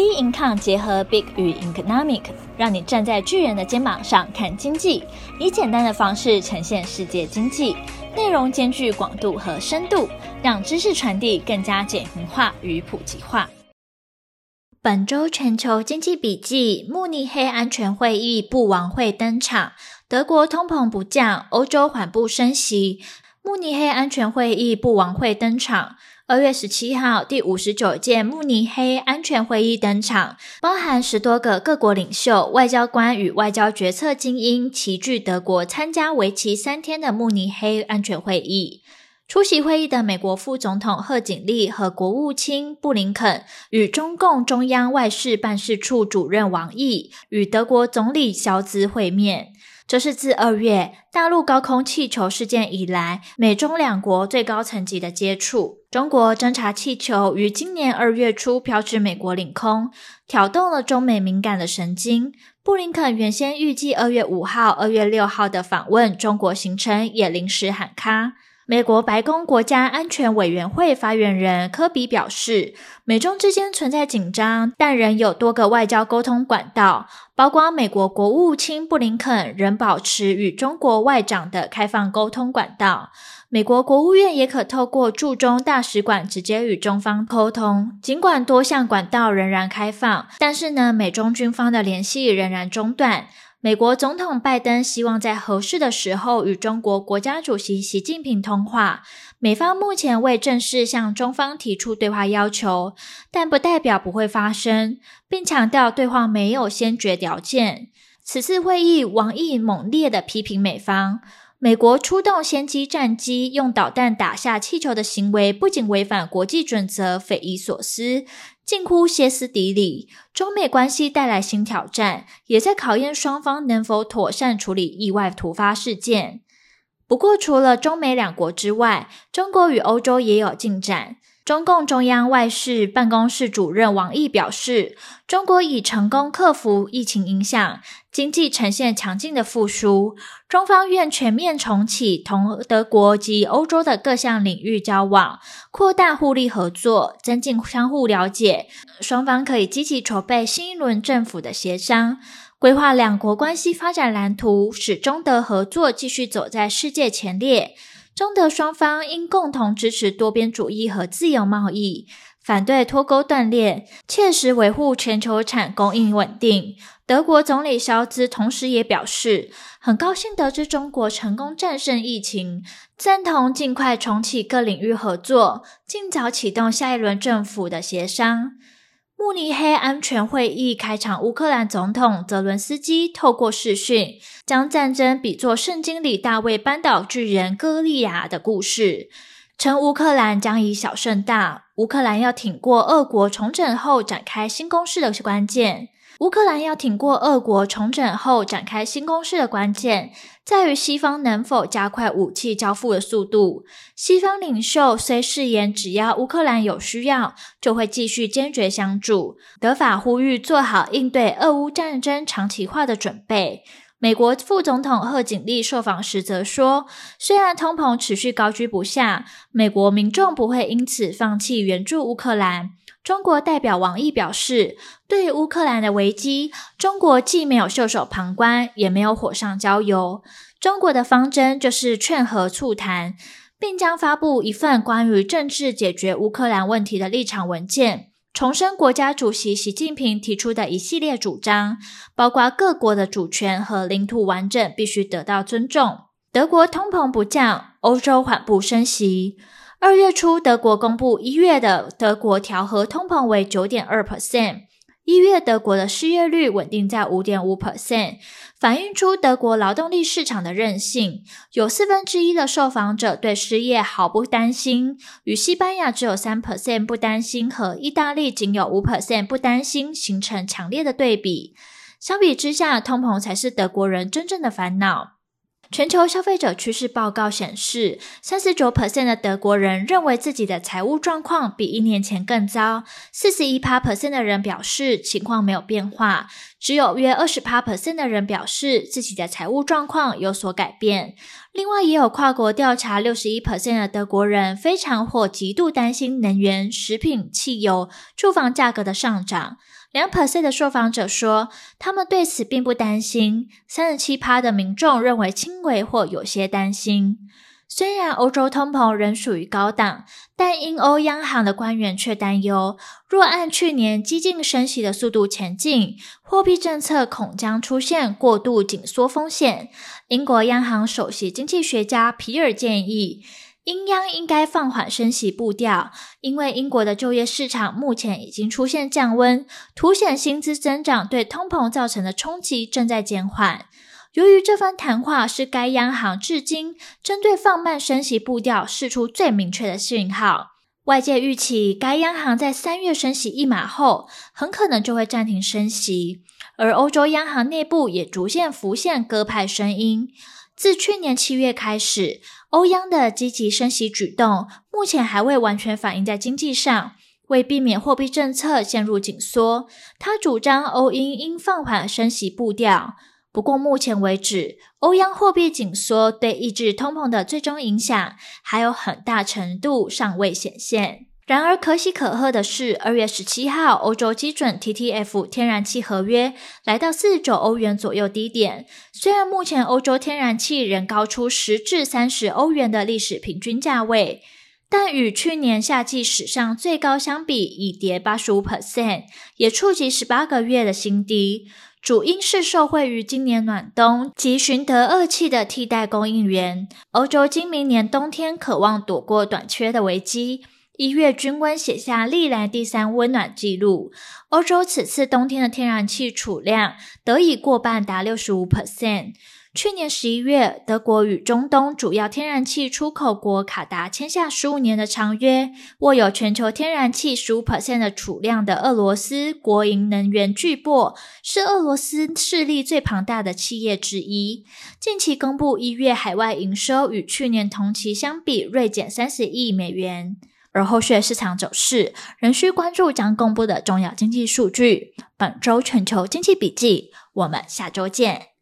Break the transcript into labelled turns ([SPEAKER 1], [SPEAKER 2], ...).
[SPEAKER 1] B Income 结合 Big 与 Economic，让你站在巨人的肩膀上看经济，以简单的方式呈现世界经济，内容兼具广度和深度，让知识传递更加简明化与普及化。本周全球经济笔记：慕尼黑安全会议不王会登场，德国通膨不降，欧洲缓步升息。慕尼黑安全会议不王会登场。二月十七号，第五十九届慕尼黑安全会议登场，包含十多个各国领袖、外交官与外交决策精英齐聚德国，参加为期三天的慕尼黑安全会议。出席会议的美国副总统贺锦丽和国务卿布林肯，与中共中央外事办事处主任王毅与德国总理肖兹会面。这是自二月大陆高空气球事件以来，美中两国最高层级的接触。中国侦察气球于今年二月初飘至美国领空，挑动了中美敏感的神经。布林肯原先预计二月五号、二月六号的访问中国行程也临时喊卡。美国白宫国家安全委员会发言人科比表示，美中之间存在紧张，但仍有多个外交沟通管道，包括美国国务卿布林肯仍保持与中国外长的开放沟通管道。美国国务院也可透过驻中大使馆直接与中方沟通。尽管多项管道仍然开放，但是呢，美中军方的联系仍然中断。美国总统拜登希望在合适的时候与中国国家主席习近平通话。美方目前未正式向中方提出对话要求，但不代表不会发生，并强调对话没有先决条件。此次会议，王毅猛烈的批评美方，美国出动先机战机用导弹打下气球的行为，不仅违反国际准则，匪夷所思。近乎歇斯底里，中美关系带来新挑战，也在考验双方能否妥善处理意外突发事件。不过，除了中美两国之外，中国与欧洲也有进展。中共中央外事办公室主任王毅表示，中国已成功克服疫情影响，经济呈现强劲的复苏。中方愿全面重启同德国及欧洲的各项领域交往，扩大互利合作，增进相互了解。双方可以积极筹备新一轮政府的协商，规划两国关系发展蓝图，使中德合作继续走在世界前列。中德双方应共同支持多边主义和自由贸易，反对脱钩断链，切实维护全球产供应稳定。德国总理肖兹同时也表示，很高兴得知中国成功战胜疫情，赞同尽快重启各领域合作，尽早启动下一轮政府的协商。慕尼黑安全会议开场，乌克兰总统泽伦斯基透过视讯，将战争比作圣经里大卫扳倒巨人歌利亚的故事，称乌克兰将以小胜大，乌克兰要挺过俄国重整后展开新攻势的关键。乌克兰要挺过俄国重整后展开新攻势的关键，在于西方能否加快武器交付的速度。西方领袖虽誓言，只要乌克兰有需要，就会继续坚决相助。德法呼吁做好应对俄乌战争长期化的准备。美国副总统贺锦丽受访时则说，虽然通膨持续高居不下，美国民众不会因此放弃援助乌克兰。中国代表王毅表示，对于乌克兰的危机，中国既没有袖手旁观，也没有火上浇油。中国的方针就是劝和促谈，并将发布一份关于政治解决乌克兰问题的立场文件，重申国家主席习近平提出的一系列主张，包括各国的主权和领土完整必须得到尊重。德国通膨不降，欧洲缓步升息。二月初，德国公布一月的德国调和通膨为九点二 percent，一月德国的失业率稳定在五点五 percent，反映出德国劳动力市场的韧性。有四分之一的受访者对失业毫不担心，与西班牙只有三 percent 不担心和意大利仅有五 percent 不担心形成强烈的对比。相比之下，通膨才是德国人真正的烦恼。全球消费者趋势报告显示，三十九 percent 的德国人认为自己的财务状况比一年前更糟，四十一 percent 的人表示情况没有变化，只有约二十 percent 的人表示自己的财务状况有所改变。另外，也有跨国调查，六十一 percent 的德国人非常或极度担心能源、食品、汽油、住房价格的上涨。两 percent 的受访者说，他们对此并不担心。三十七趴的民众认为轻微或有些担心。虽然欧洲通膨仍属于高档，但英欧央行的官员却担忧，若按去年激进升息的速度前进，货币政策恐将出现过度紧缩风险。英国央行首席经济学家皮尔建议，英央应该放缓升息步调，因为英国的就业市场目前已经出现降温，凸显薪资增长对通膨造成的冲击正在减缓。由于这番谈话是该央行至今针对放慢升息步调释出最明确的信号，外界预期该央行在三月升息一码后，很可能就会暂停升息。而欧洲央行内部也逐渐浮现鸽派声音。自去年七月开始，欧央的积极升息举动目前还未完全反映在经济上。为避免货币政策陷入紧缩，他主张欧英应放缓升息步调。不过，目前为止，欧央货币紧缩对抑制通膨的最终影响还有很大程度尚未显现。然而，可喜可贺的是，二月十七号，欧洲基准 TTF 天然气合约来到四十九欧元左右低点。虽然目前欧洲天然气仍高出十至三十欧元的历史平均价位，但与去年夏季史上最高相比，已跌八十五 percent，也触及十八个月的新低。主因是受惠于今年暖冬及寻得二气的替代供应源，欧洲今明年冬天渴望躲过短缺的危机。一月均温写下历来第三温暖纪录，欧洲此次冬天的天然气储量得以过半，达六十五 percent。去年十一月，德国与中东主要天然气出口国卡达签下十五年的长约。握有全球天然气十五 percent 的储量的俄罗斯国营能源巨擘，是俄罗斯势力最庞大的企业之一。近期公布一月海外营收与去年同期相比锐减三十亿美元。而后续市场走势仍需关注将公布的重要经济数据。本周全球经济笔记，我们下周见。